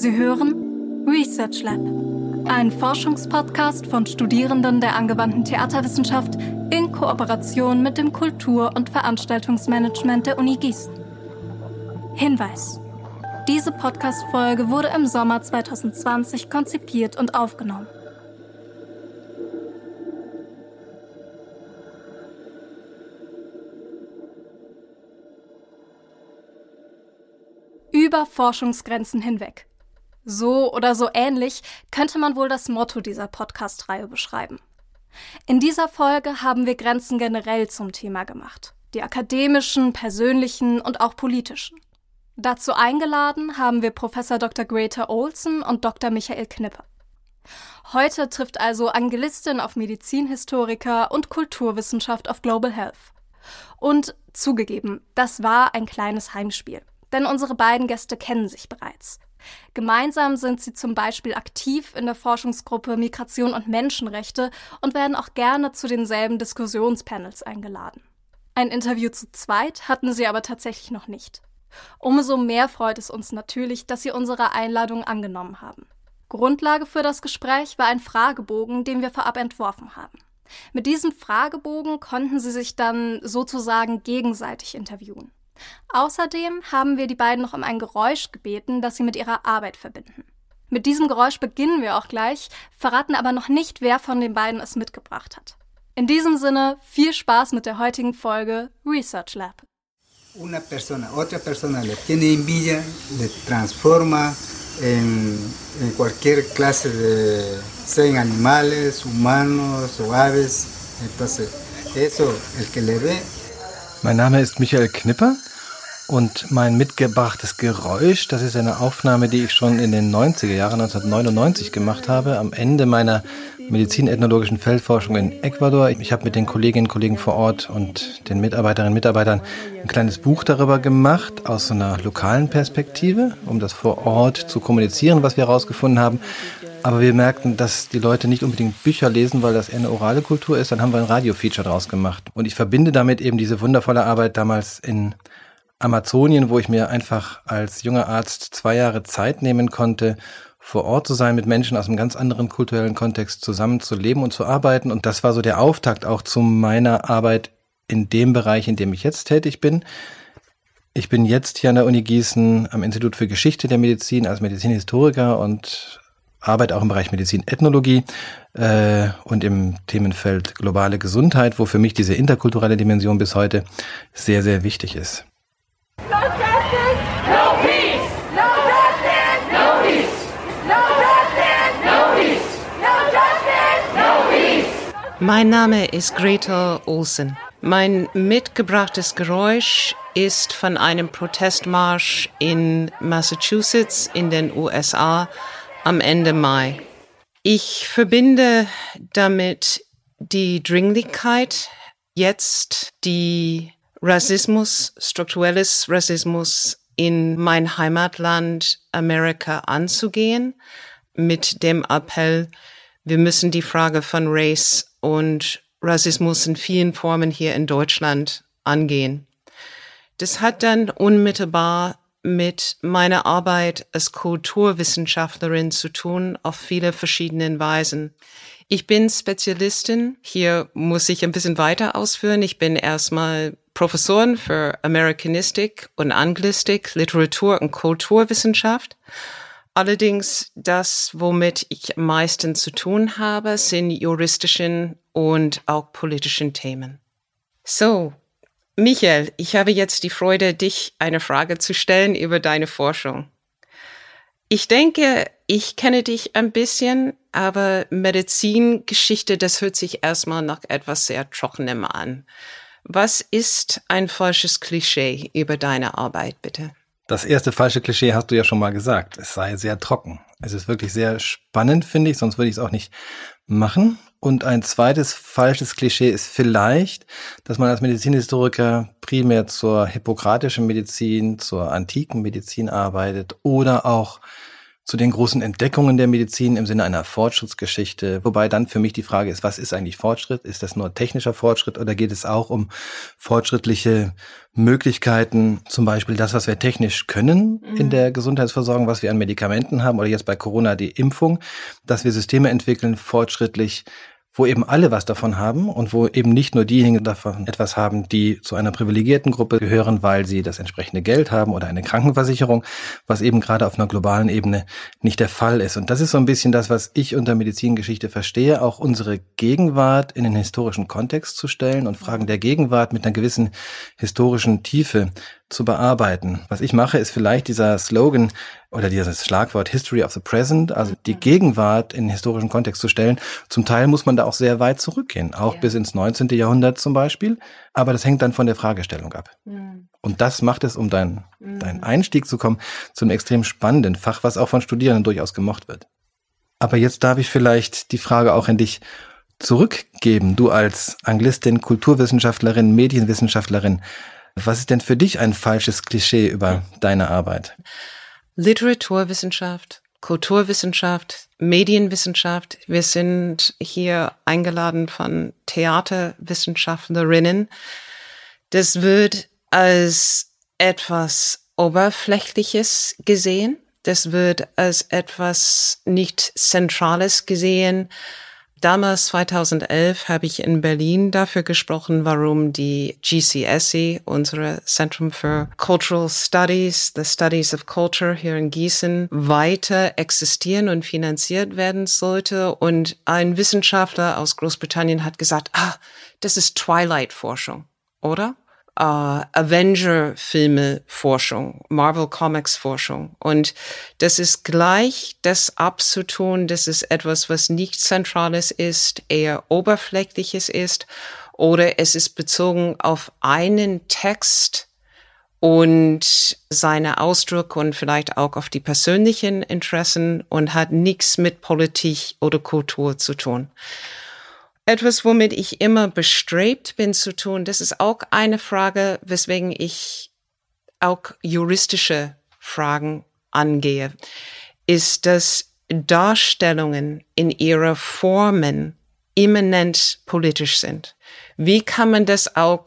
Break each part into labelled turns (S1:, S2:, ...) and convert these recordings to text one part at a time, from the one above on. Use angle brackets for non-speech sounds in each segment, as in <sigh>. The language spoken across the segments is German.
S1: Sie hören Research Lab, ein Forschungspodcast von Studierenden der angewandten Theaterwissenschaft in Kooperation mit dem Kultur- und Veranstaltungsmanagement der Uni Gießen. Hinweis. Diese Podcast-Folge wurde im Sommer 2020 konzipiert und aufgenommen. Über Forschungsgrenzen hinweg. So oder so ähnlich könnte man wohl das Motto dieser Podcast-Reihe beschreiben. In dieser Folge haben wir Grenzen generell zum Thema gemacht. Die akademischen, persönlichen und auch politischen. Dazu eingeladen haben wir Professor Dr. Greta Olson und Dr. Michael Knipper. Heute trifft also Angelistin auf Medizinhistoriker und Kulturwissenschaft auf Global Health. Und zugegeben, das war ein kleines Heimspiel, denn unsere beiden Gäste kennen sich bereits. Gemeinsam sind sie zum Beispiel aktiv in der Forschungsgruppe Migration und Menschenrechte und werden auch gerne zu denselben Diskussionspanels eingeladen. Ein Interview zu zweit hatten sie aber tatsächlich noch nicht. Umso mehr freut es uns natürlich, dass Sie unsere Einladung angenommen haben. Grundlage für das Gespräch war ein Fragebogen, den wir vorab entworfen haben. Mit diesem Fragebogen konnten sie sich dann sozusagen gegenseitig interviewen. Außerdem haben wir die beiden noch um ein Geräusch gebeten, das sie mit ihrer Arbeit verbinden. Mit diesem Geräusch beginnen wir auch gleich, verraten aber noch nicht, wer von den beiden es mitgebracht hat. In diesem Sinne viel Spaß mit der heutigen Folge Research Lab.
S2: Una persona, otra persona le tiene envidia, le transforma en, en cualquier clase de, sean animales, humanos o aves. Entonces, eso, el que le ve.
S3: Mein Name ist Michael Knipper und mein mitgebrachtes Geräusch, das ist eine Aufnahme, die ich schon in den 90er Jahren 1999 gemacht habe, am Ende meiner medizinethnologischen Feldforschung in Ecuador. Ich habe mit den Kolleginnen und Kollegen vor Ort und den Mitarbeiterinnen und Mitarbeitern ein kleines Buch darüber gemacht, aus so einer lokalen Perspektive, um das vor Ort zu kommunizieren, was wir herausgefunden haben. Aber wir merkten, dass die Leute nicht unbedingt Bücher lesen, weil das eine orale Kultur ist. Dann haben wir ein Radio-Feature draus gemacht. Und ich verbinde damit eben diese wundervolle Arbeit damals in Amazonien, wo ich mir einfach als junger Arzt zwei Jahre Zeit nehmen konnte, vor Ort zu sein, mit Menschen aus einem ganz anderen kulturellen Kontext zusammen zu leben und zu arbeiten. Und das war so der Auftakt auch zu meiner Arbeit in dem Bereich, in dem ich jetzt tätig bin. Ich bin jetzt hier an der Uni Gießen am Institut für Geschichte der Medizin als Medizinhistoriker und arbeite auch im Bereich Medizinethnologie äh, und im Themenfeld globale Gesundheit, wo für mich diese interkulturelle Dimension bis heute sehr, sehr wichtig ist.
S4: Mein Name ist Greta Olsen. Mein mitgebrachtes Geräusch ist von einem Protestmarsch in Massachusetts in den USA am Ende Mai. Ich verbinde damit die Dringlichkeit, jetzt die Rassismus, strukturelles Rassismus in mein Heimatland Amerika anzugehen, mit dem Appell, wir müssen die Frage von Race und Rassismus in vielen Formen hier in Deutschland angehen. Das hat dann unmittelbar mit meiner Arbeit als Kulturwissenschaftlerin zu tun, auf viele verschiedenen Weisen. Ich bin Spezialistin. Hier muss ich ein bisschen weiter ausführen. Ich bin erstmal Professorin für Amerikanistik und Anglistik, Literatur und Kulturwissenschaft. Allerdings das, womit ich am meisten zu tun habe, sind juristischen und auch politischen Themen. So, Michael, ich habe jetzt die Freude, dich eine Frage zu stellen über deine Forschung. Ich denke, ich kenne dich ein bisschen, aber Medizingeschichte, das hört sich erstmal nach etwas sehr Trockenem an. Was ist ein falsches Klischee über deine Arbeit, bitte?
S3: Das erste falsche Klischee hast du ja schon mal gesagt. Es sei sehr trocken. Es ist wirklich sehr spannend, finde ich, sonst würde ich es auch nicht machen. Und ein zweites falsches Klischee ist vielleicht, dass man als Medizinhistoriker primär zur hippokratischen Medizin, zur antiken Medizin arbeitet oder auch zu den großen Entdeckungen der Medizin im Sinne einer Fortschrittsgeschichte. Wobei dann für mich die Frage ist, was ist eigentlich Fortschritt? Ist das nur technischer Fortschritt oder geht es auch um fortschrittliche Möglichkeiten, zum Beispiel das, was wir technisch können in mhm. der Gesundheitsversorgung, was wir an Medikamenten haben oder jetzt bei Corona die Impfung, dass wir Systeme entwickeln, fortschrittlich wo eben alle was davon haben und wo eben nicht nur diejenigen davon etwas haben, die zu einer privilegierten Gruppe gehören, weil sie das entsprechende Geld haben oder eine Krankenversicherung, was eben gerade auf einer globalen Ebene nicht der Fall ist. Und das ist so ein bisschen das, was ich unter Medizingeschichte verstehe, auch unsere Gegenwart in den historischen Kontext zu stellen und Fragen der Gegenwart mit einer gewissen historischen Tiefe zu bearbeiten. Was ich mache, ist vielleicht dieser Slogan oder dieses Schlagwort History of the Present, also die Gegenwart in historischen Kontext zu stellen. Zum Teil muss man da auch sehr weit zurückgehen, auch ja. bis ins 19. Jahrhundert zum Beispiel. Aber das hängt dann von der Fragestellung ab. Mhm. Und das macht es, um deinen mhm. deinen Einstieg zu kommen, zu einem extrem spannenden Fach, was auch von Studierenden durchaus gemocht wird. Aber jetzt darf ich vielleicht die Frage auch an dich zurückgeben. Du als Anglistin, Kulturwissenschaftlerin, Medienwissenschaftlerin, was ist denn für dich ein falsches Klischee über deine Arbeit?
S4: Literaturwissenschaft, Kulturwissenschaft, Medienwissenschaft. Wir sind hier eingeladen von Theaterwissenschaftlerinnen. Das wird als etwas Oberflächliches gesehen. Das wird als etwas nicht Zentrales gesehen. Damals 2011 habe ich in Berlin dafür gesprochen, warum die GCSE, unsere Zentrum für Cultural Studies, the Studies of Culture hier in Gießen, weiter existieren und finanziert werden sollte. Und ein Wissenschaftler aus Großbritannien hat gesagt, ah, das ist Twilight-Forschung, oder? Äh, Avenger-Filme-Forschung, Marvel Comics-Forschung. Und das ist gleich das abzutun, dass es etwas, was nicht Zentrales ist, eher Oberflächliches ist, oder es ist bezogen auf einen Text und seine Ausdruck und vielleicht auch auf die persönlichen Interessen und hat nichts mit Politik oder Kultur zu tun etwas, womit ich immer bestrebt bin zu tun. Das ist auch eine Frage, weswegen ich auch juristische Fragen angehe, ist, dass Darstellungen in ihrer Formen immanent politisch sind. Wie kann man das auch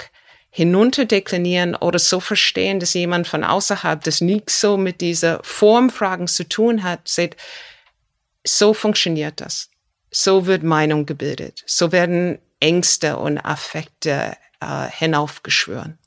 S4: hinunterdeklinieren oder so verstehen, dass jemand von außerhalb, das nicht so mit dieser Formfragen zu tun hat, sieht, so funktioniert das. So wird Meinung gebildet. So werden Ängste und Affekte äh, hinaufgeschwören.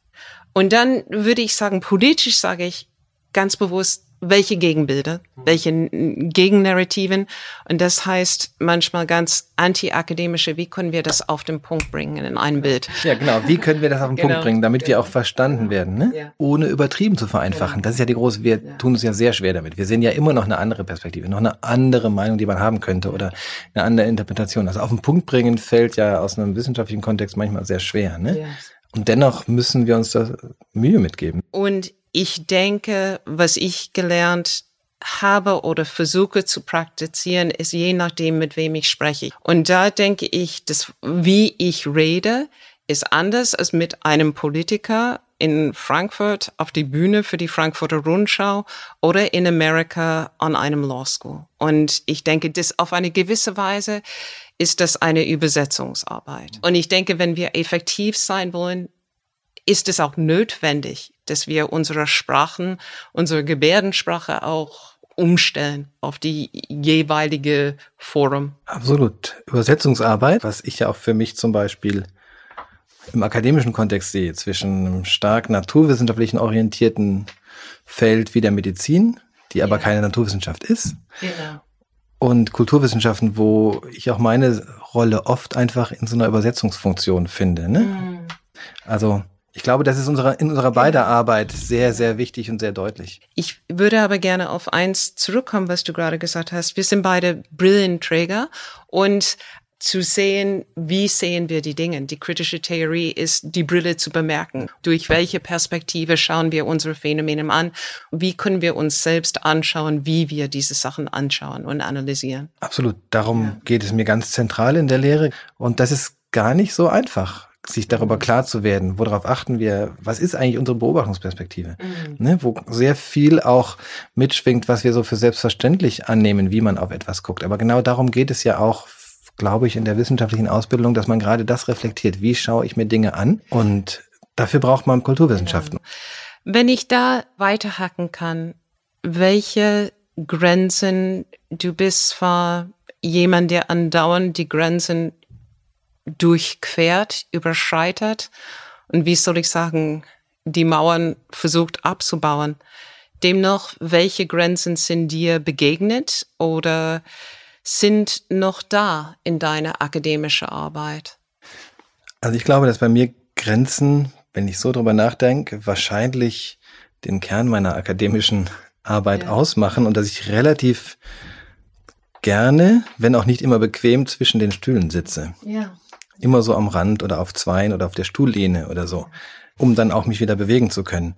S4: Und dann würde ich sagen, politisch sage ich ganz bewusst, welche Gegenbilder, welche Gegennarrativen. Und das heißt manchmal ganz antiakademische, wie können wir das auf den Punkt bringen in einem Bild?
S3: Ja, genau. Wie können wir das auf den genau. Punkt bringen, damit genau. wir auch verstanden werden, ne? Ja. ohne übertrieben zu vereinfachen. Genau. Das ist ja die große, wir ja. tun uns ja sehr schwer damit. Wir sehen ja immer noch eine andere Perspektive, noch eine andere Meinung, die man haben könnte oder eine andere Interpretation. Also auf den Punkt bringen fällt ja aus einem wissenschaftlichen Kontext manchmal sehr schwer. Ne? Ja. Und dennoch müssen wir uns da Mühe mitgeben.
S4: Und ich denke, was ich gelernt habe oder versuche zu praktizieren, ist je nachdem, mit wem ich spreche. Und da denke ich, dass wie ich rede, ist anders als mit einem Politiker in Frankfurt auf die Bühne für die Frankfurter Rundschau oder in Amerika an einem Law School. Und ich denke, das auf eine gewisse Weise ist das eine Übersetzungsarbeit. Und ich denke, wenn wir effektiv sein wollen, ist es auch notwendig, dass wir unsere Sprachen, unsere Gebärdensprache auch umstellen auf die jeweilige Forum.
S3: Absolut. Übersetzungsarbeit, was ich ja auch für mich zum Beispiel im akademischen Kontext sehe, zwischen einem stark naturwissenschaftlichen orientierten Feld wie der Medizin, die aber ja. keine Naturwissenschaft ist. Genau. Und Kulturwissenschaften, wo ich auch meine Rolle oft einfach in so einer Übersetzungsfunktion finde. Ne? Mhm. Also ich glaube, das ist unsere, in unserer beider Arbeit sehr, sehr wichtig und sehr deutlich.
S4: Ich würde aber gerne auf eins zurückkommen, was du gerade gesagt hast. Wir sind beide Brillenträger und zu sehen, wie sehen wir die Dinge. Die kritische Theorie ist, die Brille zu bemerken. Durch welche Perspektive schauen wir unsere Phänomene an? Wie können wir uns selbst anschauen, wie wir diese Sachen anschauen und analysieren?
S3: Absolut. Darum ja. geht es mir ganz zentral in der Lehre. Und das ist gar nicht so einfach sich darüber klar zu werden, worauf achten wir, was ist eigentlich unsere Beobachtungsperspektive, mhm. ne, wo sehr viel auch mitschwingt, was wir so für selbstverständlich annehmen, wie man auf etwas guckt. Aber genau darum geht es ja auch, glaube ich, in der wissenschaftlichen Ausbildung, dass man gerade das reflektiert. Wie schaue ich mir Dinge an? Und dafür braucht man Kulturwissenschaften.
S4: Wenn ich da weiterhacken kann, welche Grenzen, du bist zwar jemand, der andauernd die Grenzen durchquert, überschreitet und wie soll ich sagen, die Mauern versucht abzubauen. Demnach, welche Grenzen sind dir begegnet oder sind noch da in deiner akademischen Arbeit?
S3: Also ich glaube, dass bei mir Grenzen, wenn ich so drüber nachdenke, wahrscheinlich den Kern meiner akademischen Arbeit ja. ausmachen und dass ich relativ gerne, wenn auch nicht immer bequem, zwischen den Stühlen sitze. Ja. Immer so am Rand oder auf Zweien oder auf der Stuhllehne oder so, um dann auch mich wieder bewegen zu können.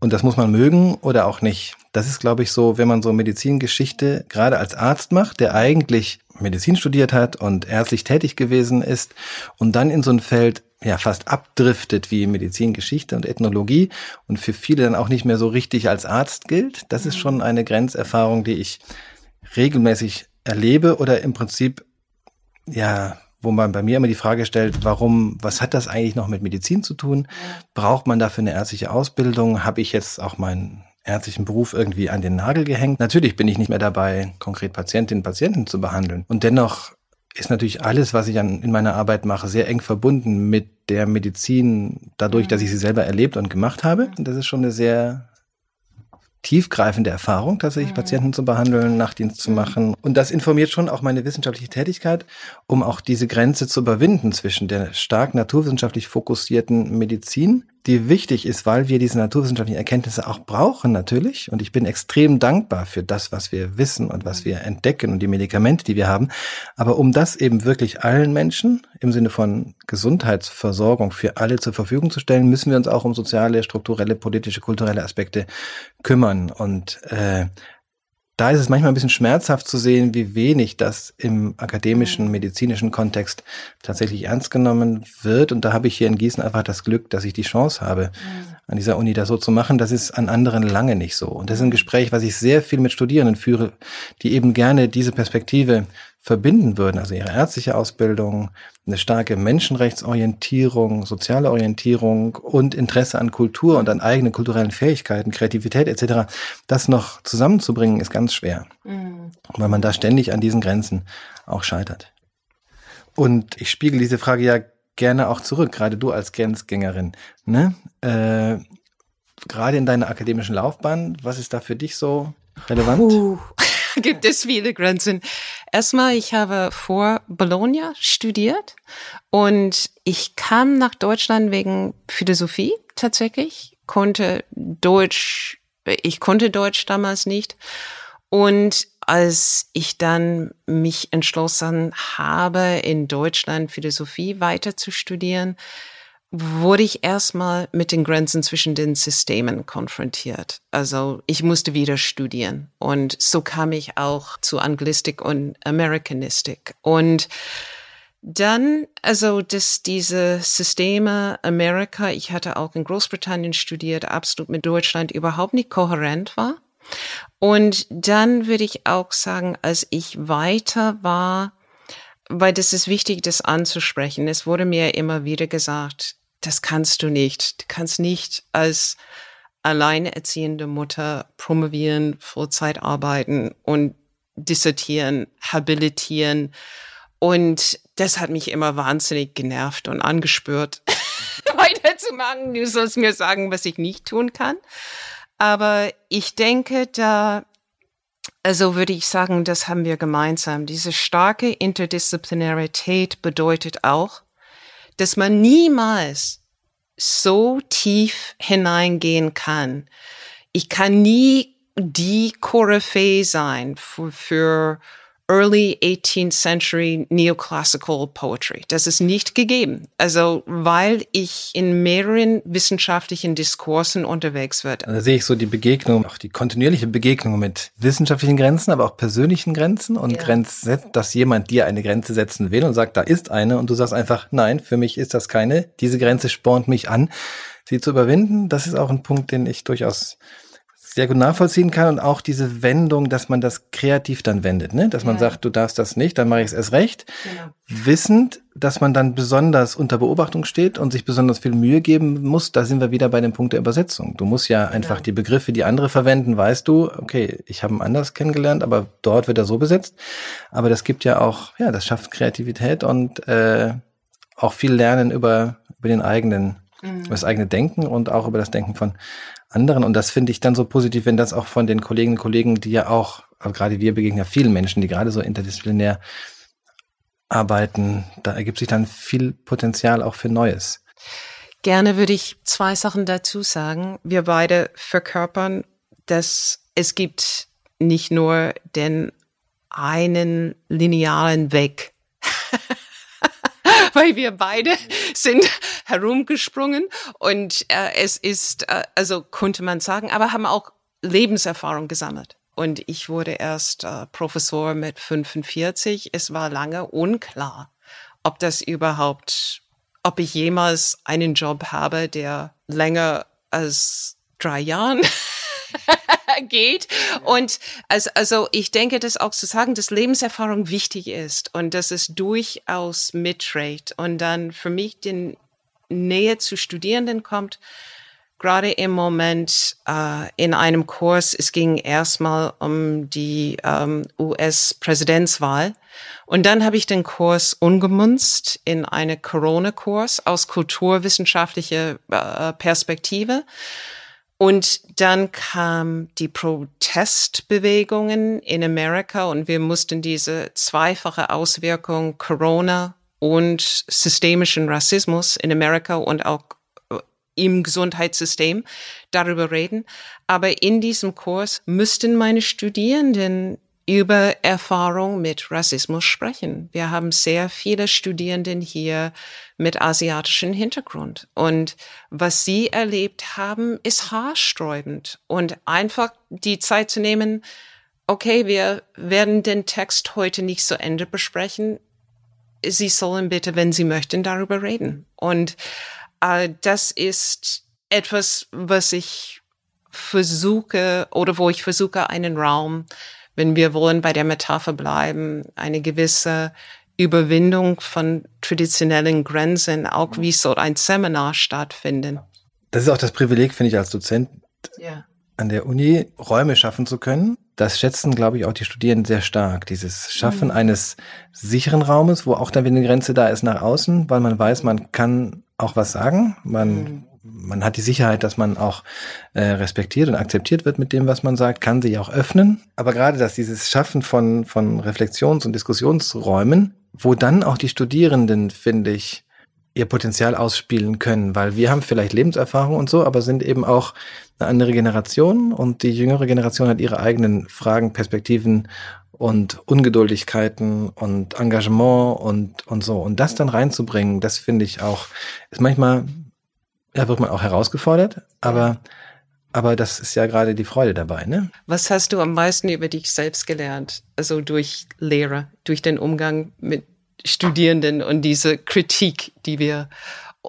S3: Und das muss man mögen oder auch nicht. Das ist, glaube ich, so, wenn man so Medizingeschichte gerade als Arzt macht, der eigentlich Medizin studiert hat und ärztlich tätig gewesen ist und dann in so ein Feld ja fast abdriftet wie Medizingeschichte und Ethnologie und für viele dann auch nicht mehr so richtig als Arzt gilt. Das ist schon eine Grenzerfahrung, die ich regelmäßig erlebe oder im Prinzip ja wo man bei mir immer die Frage stellt, warum, was hat das eigentlich noch mit Medizin zu tun? Braucht man dafür eine ärztliche Ausbildung? Habe ich jetzt auch meinen ärztlichen Beruf irgendwie an den Nagel gehängt? Natürlich bin ich nicht mehr dabei, konkret Patientinnen und Patienten zu behandeln. Und dennoch ist natürlich alles, was ich an, in meiner Arbeit mache, sehr eng verbunden mit der Medizin, dadurch, dass ich sie selber erlebt und gemacht habe. Und das ist schon eine sehr tiefgreifende Erfahrung, tatsächlich mhm. Patienten zu behandeln, Nachtdienst zu mhm. machen. Und das informiert schon auch meine wissenschaftliche Tätigkeit, um auch diese Grenze zu überwinden zwischen der stark naturwissenschaftlich fokussierten Medizin die wichtig ist, weil wir diese naturwissenschaftlichen Erkenntnisse auch brauchen natürlich. Und ich bin extrem dankbar für das, was wir wissen und was wir entdecken und die Medikamente, die wir haben. Aber um das eben wirklich allen Menschen im Sinne von Gesundheitsversorgung für alle zur Verfügung zu stellen, müssen wir uns auch um soziale, strukturelle, politische, kulturelle Aspekte kümmern. Und äh, da ist es manchmal ein bisschen schmerzhaft zu sehen, wie wenig das im akademischen, mhm. medizinischen Kontext tatsächlich ernst genommen wird. Und da habe ich hier in Gießen einfach das Glück, dass ich die Chance habe, mhm. an dieser Uni das so zu machen. Das ist an anderen lange nicht so. Und das ist ein Gespräch, was ich sehr viel mit Studierenden führe, die eben gerne diese Perspektive verbinden würden, also ihre ärztliche Ausbildung, eine starke Menschenrechtsorientierung, soziale Orientierung und Interesse an Kultur und an eigenen kulturellen Fähigkeiten, Kreativität etc., das noch zusammenzubringen, ist ganz schwer, mhm. weil man da ständig an diesen Grenzen auch scheitert. Und ich spiegel diese Frage ja gerne auch zurück, gerade du als Grenzgängerin. Ne? Äh, gerade in deiner akademischen Laufbahn, was ist da für dich so relevant? Uh. <laughs>
S4: gibt es viele Grenzen. Erstmal, ich habe vor Bologna studiert und ich kam nach Deutschland wegen Philosophie tatsächlich, konnte Deutsch, ich konnte Deutsch damals nicht. Und als ich dann mich entschlossen habe, in Deutschland Philosophie weiter zu studieren, wurde ich erstmal mit den Grenzen zwischen den Systemen konfrontiert. Also ich musste wieder studieren und so kam ich auch zu Anglistik und Amerikanistik. Und dann, also, dass diese Systeme Amerika, ich hatte auch in Großbritannien studiert, absolut mit Deutschland überhaupt nicht kohärent war. Und dann würde ich auch sagen, als ich weiter war, weil das ist wichtig, das anzusprechen. Es wurde mir immer wieder gesagt, das kannst du nicht. Du kannst nicht als alleinerziehende Mutter promovieren, Vollzeit arbeiten und dissertieren, habilitieren. Und das hat mich immer wahnsinnig genervt und angespürt, <laughs> weiterzumachen. Du sollst mir sagen, was ich nicht tun kann. Aber ich denke, da, also würde ich sagen, das haben wir gemeinsam. Diese starke Interdisziplinarität bedeutet auch, dass man niemals so tief hineingehen kann. Ich kann nie die Koryphäe sein für, für Early 18th Century Neoclassical Poetry. Das ist nicht gegeben. Also, weil ich in mehreren wissenschaftlichen Diskursen unterwegs wird.
S3: Da sehe ich so die Begegnung, auch die kontinuierliche Begegnung mit wissenschaftlichen Grenzen, aber auch persönlichen Grenzen und ja. Grenzen, dass jemand dir eine Grenze setzen will und sagt, da ist eine und du sagst einfach, nein, für mich ist das keine. Diese Grenze spornt mich an, sie zu überwinden. Das ist auch ein Punkt, den ich durchaus sehr gut nachvollziehen kann und auch diese Wendung, dass man das kreativ dann wendet, ne? dass man ja. sagt, du darfst das nicht, dann mache ich es erst recht, genau. wissend, dass man dann besonders unter Beobachtung steht und sich besonders viel Mühe geben muss. Da sind wir wieder bei dem Punkt der Übersetzung. Du musst ja einfach genau. die Begriffe, die andere verwenden, weißt du, okay, ich habe ihn anders kennengelernt, aber dort wird er so besetzt. Aber das gibt ja auch, ja, das schafft Kreativität und äh, auch viel Lernen über über den eigenen, mhm. über das eigene Denken und auch über das Denken von anderen. Und das finde ich dann so positiv, wenn das auch von den Kolleginnen und Kollegen, die ja auch, gerade wir begegnen ja vielen Menschen, die gerade so interdisziplinär arbeiten, da ergibt sich dann viel Potenzial auch für Neues.
S4: Gerne würde ich zwei Sachen dazu sagen. Wir beide verkörpern, dass es gibt nicht nur den einen linearen Weg weil wir beide sind herumgesprungen und äh, es ist, äh, also konnte man sagen, aber haben auch Lebenserfahrung gesammelt. Und ich wurde erst äh, Professor mit 45. Es war lange unklar, ob das überhaupt, ob ich jemals einen Job habe, der länger als drei Jahren geht. Und also, also ich denke, dass auch zu sagen, dass Lebenserfahrung wichtig ist und dass es durchaus mitträgt und dann für mich die Nähe zu Studierenden kommt. Gerade im Moment äh, in einem Kurs, es ging erstmal um die ähm, US-Präsidentswahl. Und dann habe ich den Kurs umgemunzt in eine Corona-Kurs aus kulturwissenschaftlicher äh, Perspektive. Und dann kam die Protestbewegungen in Amerika und wir mussten diese zweifache Auswirkung Corona und systemischen Rassismus in Amerika und auch äh, im Gesundheitssystem darüber reden. Aber in diesem Kurs müssten meine Studierenden über Erfahrung mit Rassismus sprechen. Wir haben sehr viele Studierenden hier mit asiatischem Hintergrund. Und was sie erlebt haben, ist haarsträubend. Und einfach die Zeit zu nehmen, okay, wir werden den Text heute nicht zu Ende besprechen. Sie sollen bitte, wenn Sie möchten, darüber reden. Und äh, das ist etwas, was ich versuche oder wo ich versuche, einen Raum wenn wir wollen bei der Metapher bleiben, eine gewisse Überwindung von traditionellen Grenzen, auch wie soll ein Seminar stattfinden.
S3: Das ist auch das Privileg, finde ich, als Dozent ja. an der Uni Räume schaffen zu können. Das schätzen, glaube ich, auch die Studierenden sehr stark. Dieses Schaffen mhm. eines sicheren Raumes, wo auch dann wieder eine Grenze da ist nach außen, weil man weiß, man kann auch was sagen. Man mhm man hat die Sicherheit, dass man auch äh, respektiert und akzeptiert wird mit dem, was man sagt, kann sich auch öffnen. Aber gerade dass dieses Schaffen von, von Reflexions- und Diskussionsräumen, wo dann auch die Studierenden, finde ich, ihr Potenzial ausspielen können, weil wir haben vielleicht Lebenserfahrung und so, aber sind eben auch eine andere Generation und die jüngere Generation hat ihre eigenen Fragen, Perspektiven und Ungeduldigkeiten und Engagement und, und so. Und das dann reinzubringen, das finde ich auch, ist manchmal da wird man auch herausgefordert, aber, aber das ist ja gerade die Freude dabei, ne?
S4: Was hast du am meisten über dich selbst gelernt? Also durch Lehre, durch den Umgang mit Studierenden und diese Kritik, die wir,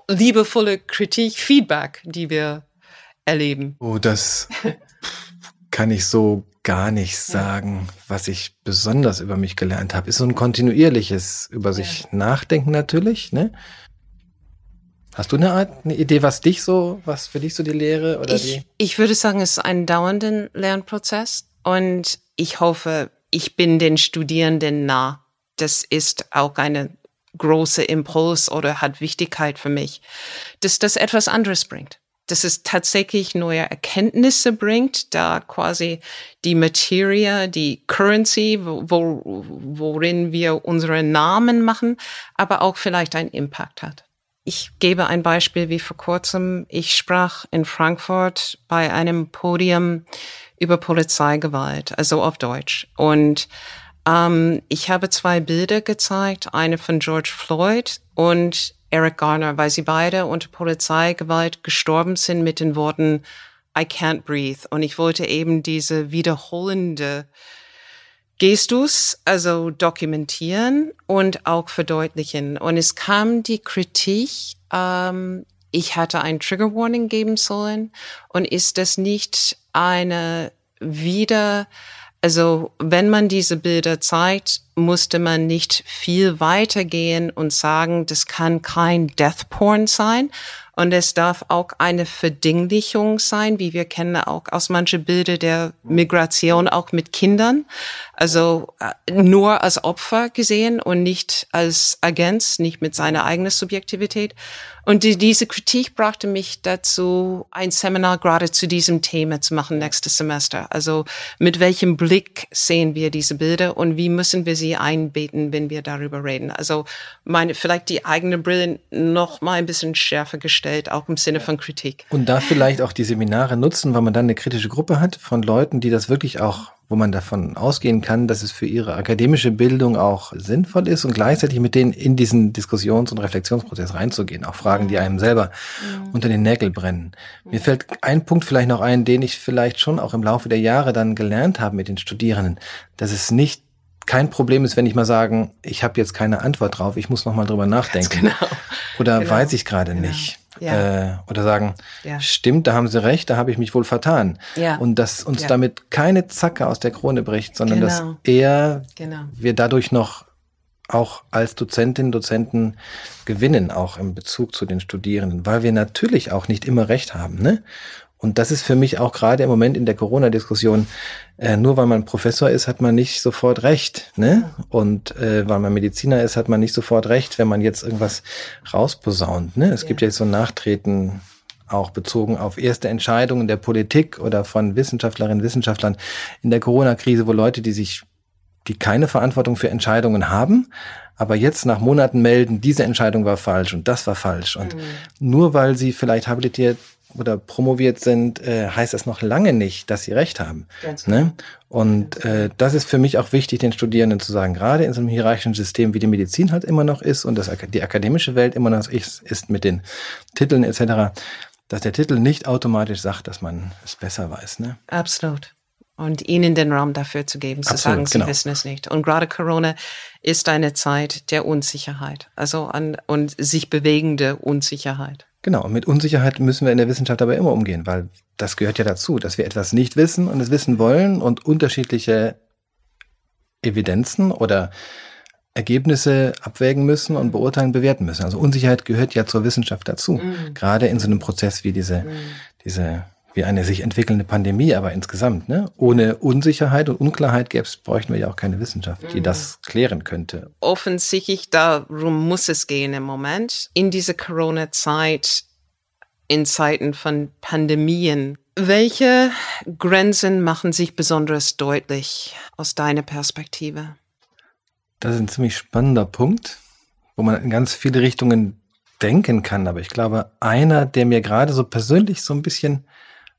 S4: liebevolle Kritik, Feedback, die wir erleben.
S3: Oh, das <laughs> kann ich so gar nicht sagen, was ich besonders über mich gelernt habe. Ist so ein kontinuierliches über sich ja. nachdenken natürlich, ne? Hast du eine Art, eine Idee, was dich so, was für dich so die Lehre oder
S4: ich,
S3: die?
S4: Ich würde sagen, es ist ein dauernder Lernprozess und ich hoffe, ich bin den Studierenden nah. Das ist auch eine große Impuls oder hat Wichtigkeit für mich, dass das etwas anderes bringt. Dass es tatsächlich neue Erkenntnisse bringt, da quasi die Materie, die Currency, wo, worin wir unsere Namen machen, aber auch vielleicht einen Impact hat. Ich gebe ein Beispiel wie vor kurzem. Ich sprach in Frankfurt bei einem Podium über Polizeigewalt, also auf Deutsch. Und Ähm, ich habe zwei Bilder gezeigt, eine von George Floyd und Eric Garner, weil sie beide unter Polizeigewalt gestorben sind mit den Worten I can't breathe. Und ich wollte eben diese wiederholende Gestus, also dokumentieren und auch verdeutlichen. Und es kam die Kritik, ähm, ich hatte ein Trigger Warning geben sollen. Und ist das nicht eine wieder, also wenn man diese Bilder zeigt, musste man nicht viel weiter gehen und sagen, das kann kein Death Porn sein. Und es darf auch eine Verdinglichung sein, wie wir kennen auch aus manchen Bilder der Migration, auch mit Kindern. Also äh, nur als Opfer gesehen und nicht als Agent, nicht mit seiner eigenen Subjektivität. Und die, diese Kritik brachte mich dazu, ein Seminar gerade zu diesem Thema zu machen nächstes Semester. Also mit welchem Blick sehen wir diese Bilder und wie müssen wir sie einbeten, wenn wir darüber reden? Also meine, vielleicht die eigene Brille noch mal ein bisschen schärfer gestellt, auch im Sinne von Kritik.
S3: Und da vielleicht auch die Seminare nutzen, weil man dann eine kritische Gruppe hat von Leuten, die das wirklich auch wo man davon ausgehen kann, dass es für ihre akademische Bildung auch sinnvoll ist und gleichzeitig mit denen in diesen Diskussions- und Reflexionsprozess reinzugehen. Auch Fragen, die einem selber mhm. unter den Nägeln brennen. Mir fällt ein Punkt vielleicht noch ein, den ich vielleicht schon auch im Laufe der Jahre dann gelernt habe mit den Studierenden, dass es nicht kein Problem ist, wenn ich mal sagen, ich habe jetzt keine Antwort drauf, ich muss noch mal drüber nachdenken. Genau. Oder genau. weiß ich gerade genau. nicht. Ja. Äh, oder sagen, ja. stimmt, da haben Sie recht, da habe ich mich wohl vertan. Ja. Und dass uns damit keine Zacke aus der Krone bricht, sondern dass genau. eher genau. wir dadurch noch auch als Dozentinnen, Dozenten gewinnen, auch im Bezug zu den Studierenden, weil wir natürlich auch nicht immer recht haben. Ne? Und das ist für mich auch gerade im Moment in der Corona-Diskussion, äh, nur weil man Professor ist, hat man nicht sofort recht. Ne? Und äh, weil man Mediziner ist, hat man nicht sofort recht, wenn man jetzt irgendwas rausposaunt. Ne? Es ja. gibt ja jetzt so ein Nachtreten auch bezogen auf erste Entscheidungen der Politik oder von Wissenschaftlerinnen, Wissenschaftlern in der Corona-Krise, wo Leute, die sich, die keine Verantwortung für Entscheidungen haben, aber jetzt nach Monaten melden, diese Entscheidung war falsch und das war falsch. Und mhm. nur weil sie vielleicht habilitiert oder promoviert sind, äh, heißt das noch lange nicht, dass sie recht haben. Ne? Genau. Und äh, das ist für mich auch wichtig, den Studierenden zu sagen, gerade in so einem hierarchischen System, wie die Medizin halt immer noch ist und das, die akademische Welt immer noch ist, ist mit den Titeln etc., dass der Titel nicht automatisch sagt, dass man es besser weiß. Ne?
S4: Absolut. Und ihnen den Raum dafür zu geben, zu Absolut, sagen, sie genau. wissen es nicht. Und gerade Corona ist eine Zeit der Unsicherheit, also an und sich bewegende Unsicherheit.
S3: Genau, und mit Unsicherheit müssen wir in der Wissenschaft aber immer umgehen, weil das gehört ja dazu, dass wir etwas nicht wissen und es wissen wollen und unterschiedliche Evidenzen oder Ergebnisse abwägen müssen und beurteilen, bewerten müssen. Also Unsicherheit gehört ja zur Wissenschaft dazu, mhm. gerade in so einem Prozess wie diese, mhm. diese wie eine sich entwickelnde Pandemie, aber insgesamt. Ne? Ohne Unsicherheit und Unklarheit gäbe es, bräuchten wir ja auch keine Wissenschaft, die mhm. das klären könnte.
S4: Offensichtlich darum muss es gehen im Moment. In dieser Corona-Zeit, in Zeiten von Pandemien, welche Grenzen machen sich besonders deutlich aus deiner Perspektive?
S3: Das ist ein ziemlich spannender Punkt, wo man in ganz viele Richtungen denken kann. Aber ich glaube, einer, der mir gerade so persönlich so ein bisschen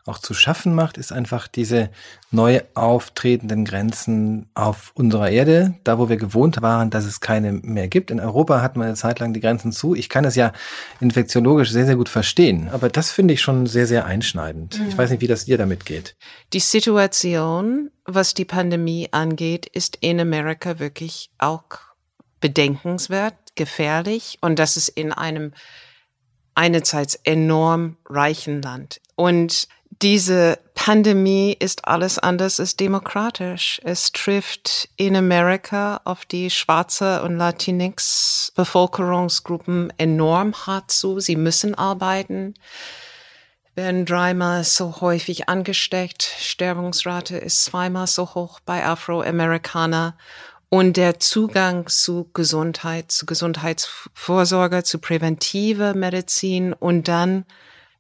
S3: auch zu schaffen macht, ist einfach diese neu auftretenden Grenzen auf unserer Erde, da wo wir gewohnt waren, dass es keine mehr gibt. In Europa hat man eine Zeit lang die Grenzen zu. Ich kann es ja infektiologisch sehr, sehr gut verstehen, aber das finde ich schon sehr, sehr einschneidend. Mhm. Ich weiß nicht, wie das dir damit geht.
S4: Die Situation, was die Pandemie angeht, ist in Amerika wirklich auch bedenkenswert, gefährlich und das ist in einem einerseits enorm reichen Land. Und diese Pandemie ist alles anders als demokratisch. Es trifft in Amerika auf die schwarze und Latinx Bevölkerungsgruppen enorm hart zu. Sie müssen arbeiten, werden dreimal so häufig angesteckt. Sterbungsrate ist zweimal so hoch bei Afroamerikaner. Und der Zugang zu Gesundheit, zu Gesundheitsvorsorge, zu präventiver Medizin und dann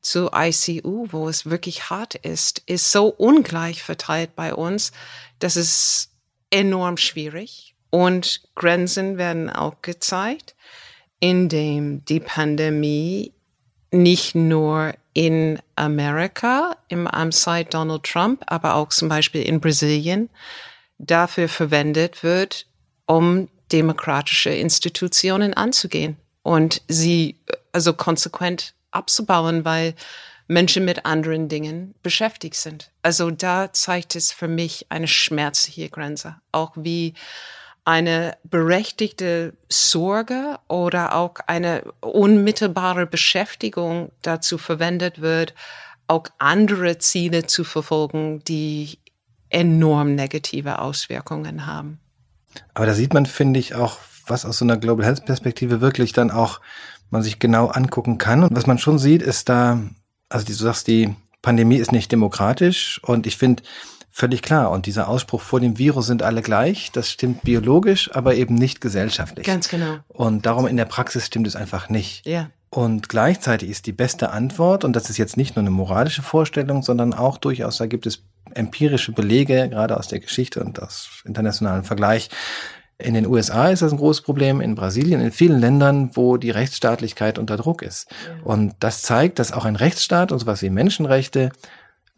S4: zu ICU, wo es wirklich hart ist, ist so ungleich verteilt bei uns, dass es enorm schwierig und Grenzen werden auch gezeigt, indem die Pandemie nicht nur in Amerika im Amtszeit Donald Trump, aber auch zum Beispiel in Brasilien dafür verwendet wird, um demokratische Institutionen anzugehen und sie also konsequent abzubauen, weil Menschen mit anderen Dingen beschäftigt sind. Also da zeigt es für mich eine schmerzliche Grenze, auch wie eine berechtigte Sorge oder auch eine unmittelbare Beschäftigung dazu verwendet wird, auch andere Ziele zu verfolgen, die enorm negative Auswirkungen haben.
S3: Aber da sieht man, finde ich, auch, was aus so einer Global Health Perspektive wirklich dann auch man sich genau angucken kann. Und was man schon sieht, ist da, also du sagst, die Pandemie ist nicht demokratisch und ich finde völlig klar. Und dieser Ausspruch vor dem Virus sind alle gleich, das stimmt biologisch, aber eben nicht gesellschaftlich.
S4: Ganz genau.
S3: Und darum in der Praxis stimmt es einfach nicht.
S4: Ja.
S3: Und gleichzeitig ist die beste Antwort, und das ist jetzt nicht nur eine moralische Vorstellung, sondern auch durchaus, da gibt es empirische Belege, gerade aus der Geschichte und aus internationalen Vergleich. In den USA ist das ein großes Problem, in Brasilien, in vielen Ländern, wo die Rechtsstaatlichkeit unter Druck ist. Und das zeigt, dass auch ein Rechtsstaat und sowas wie Menschenrechte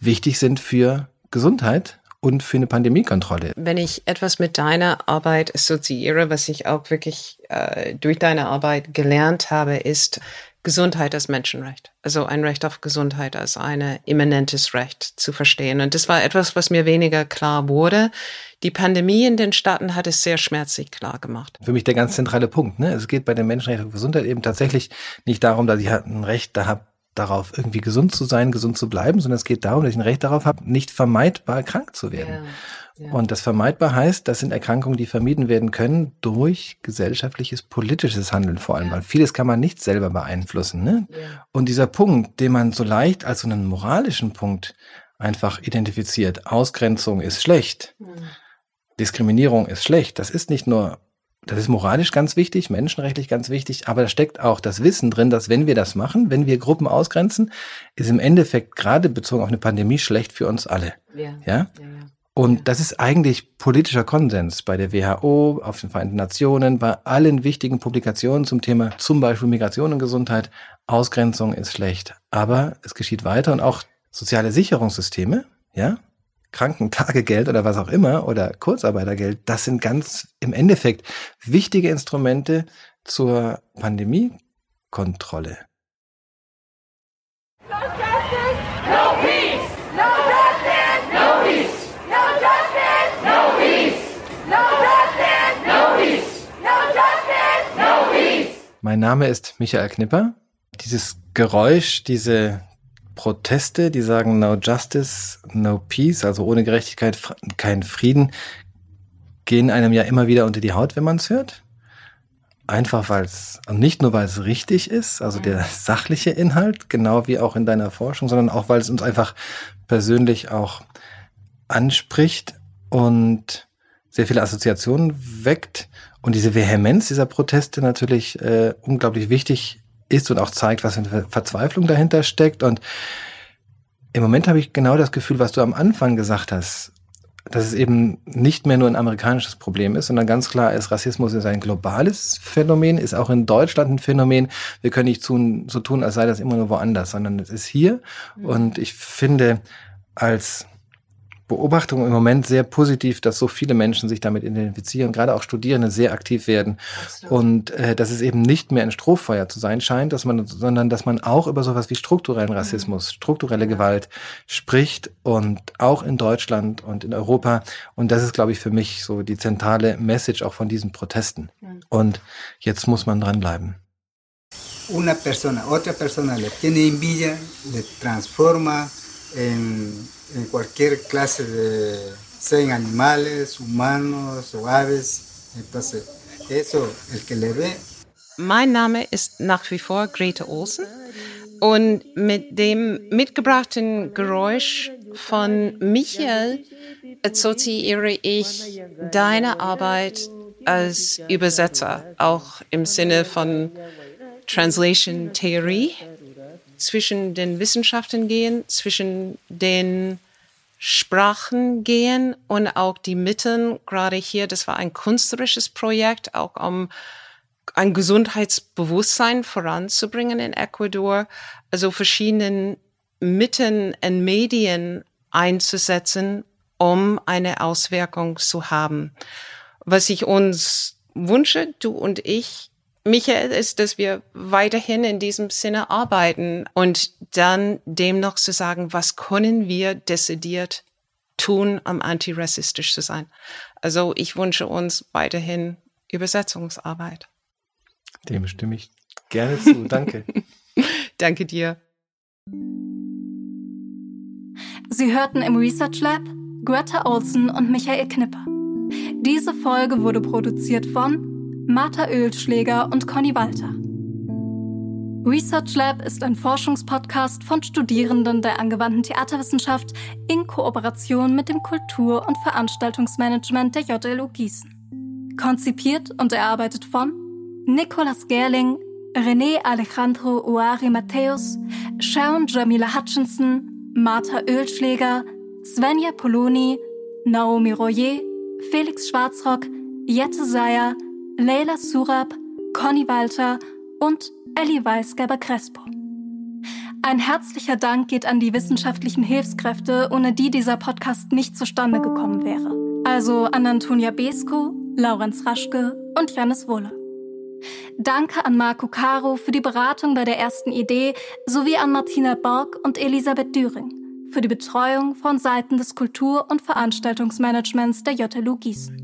S3: wichtig sind für Gesundheit und für eine Pandemiekontrolle.
S4: Wenn ich etwas mit deiner Arbeit assoziiere, was ich auch wirklich äh, durch deine Arbeit gelernt habe, ist Gesundheit als Menschenrecht. Also ein Recht auf Gesundheit als ein immanentes Recht zu verstehen. Und das war etwas, was mir weniger klar wurde. Die Pandemie in den Staaten hat es sehr schmerzlich klar gemacht.
S3: Für mich der ganz zentrale Punkt. Ne? Es geht bei den Menschenrechten auf Gesundheit eben tatsächlich nicht darum, dass ich halt ein Recht da habe, darauf, irgendwie gesund zu sein, gesund zu bleiben, sondern es geht darum, dass ich ein Recht darauf habe, nicht vermeidbar krank zu werden. Ja, ja. Und das vermeidbar heißt, das sind Erkrankungen, die vermieden werden können durch gesellschaftliches, politisches Handeln vor allem, ja. weil vieles kann man nicht selber beeinflussen. Ne? Und dieser Punkt, den man so leicht als so einen moralischen Punkt einfach identifiziert, Ausgrenzung ist schlecht, mhm. Diskriminierung ist schlecht, das ist nicht nur das ist moralisch ganz wichtig, menschenrechtlich ganz wichtig, aber da steckt auch das Wissen drin, dass wenn wir das machen, wenn wir Gruppen ausgrenzen, ist im Endeffekt gerade bezogen auf eine Pandemie schlecht für uns alle. Ja. ja? ja, ja. Und das ist eigentlich politischer Konsens bei der WHO, auf den Vereinten Nationen, bei allen wichtigen Publikationen zum Thema zum Beispiel Migration und Gesundheit. Ausgrenzung ist schlecht. Aber es geschieht weiter und auch soziale Sicherungssysteme, ja, Krankentagegeld <laughs> oder was auch immer oder Kurzarbeitergeld, das sind ganz im Endeffekt wichtige Instrumente zur Pandemiekontrolle. Mein Name ist Michael Knipper. Dieses Geräusch, diese Proteste, die sagen No Justice, No Peace, also ohne Gerechtigkeit kein Frieden, gehen einem ja immer wieder unter die Haut, wenn man es hört. Einfach weil es, und nicht nur weil es richtig ist, also der mhm. sachliche Inhalt, genau wie auch in deiner Forschung, sondern auch weil es uns einfach persönlich auch anspricht und sehr viele Assoziationen weckt und diese Vehemenz dieser Proteste natürlich äh, unglaublich wichtig ist und auch zeigt, was für Verzweiflung dahinter steckt. Und im Moment habe ich genau das Gefühl, was du am Anfang gesagt hast, dass es eben nicht mehr nur ein amerikanisches Problem ist, sondern ganz klar ist, Rassismus ist ein globales Phänomen, ist auch in Deutschland ein Phänomen. Wir können nicht tun, so tun, als sei das immer nur woanders, sondern es ist hier. Mhm. Und ich finde, als Beobachtung im Moment sehr positiv, dass so viele Menschen sich damit identifizieren, gerade auch Studierende sehr aktiv werden und äh, dass es eben nicht mehr ein Strohfeuer zu sein scheint, dass man, sondern dass man auch über sowas wie strukturellen Rassismus, mhm. strukturelle Gewalt spricht und auch in Deutschland und in Europa. Und das ist, glaube ich, für mich so die zentrale Message auch von diesen Protesten. Mhm. Und jetzt muss man dranbleiben.
S2: Una persona, otra persona le tiene envidia, le transforma en, en cualquier clase de, sean animales, humanos o aves. Entonces, eso, el que le ve.
S4: Mein Name ist nach wie vor Grete Olsen und mit dem mitgebrachten Geräusch von Michael assoziiere ich deine Arbeit als Übersetzer, auch im Sinne von Translation Theorie zwischen den Wissenschaften gehen, zwischen den Sprachen gehen und auch die Mittel, gerade hier, das war ein künstlerisches Projekt, auch um ein Gesundheitsbewusstsein voranzubringen in Ecuador, also verschiedenen Mitteln und Medien einzusetzen, um eine Auswirkung zu haben. Was ich uns wünsche, du und ich, Michael, ist, dass wir weiterhin in diesem Sinne arbeiten und dann dem noch zu sagen, was können wir dezidiert tun, um antirassistisch zu sein. Also ich wünsche uns weiterhin Übersetzungsarbeit.
S3: Dem stimme ich gerne zu. Danke. <laughs>
S4: Danke dir.
S1: Sie hörten im Research Lab Greta Olsen und Michael Knipper. Diese Folge wurde produziert von Martha Oelschläger und Conny Walter. Research Lab ist ein Forschungspodcast von Studierenden der angewandten Theaterwissenschaft in Kooperation mit dem Kultur- und Veranstaltungsmanagement der JLU Gießen. Konzipiert und erarbeitet von Nicolas Gerling, René Alejandro Uari Matthäus, Sharon Jamila Hutchinson, Martha Oelschläger, Svenja Poloni, Naomi Royer, Felix Schwarzrock, Jette Seyer, Leila Surab, Conny Walter und Ellie Weisgerber-Crespo. Ein herzlicher Dank geht an die wissenschaftlichen Hilfskräfte, ohne die dieser Podcast nicht zustande gekommen wäre. Also an Antonia Besko, Laurenz Raschke und Janis Wolle. Danke an Marco Caro für die Beratung bei der ersten Idee sowie an Martina Borg und Elisabeth Düring für die Betreuung von Seiten des Kultur- und Veranstaltungsmanagements der JLU Gießen.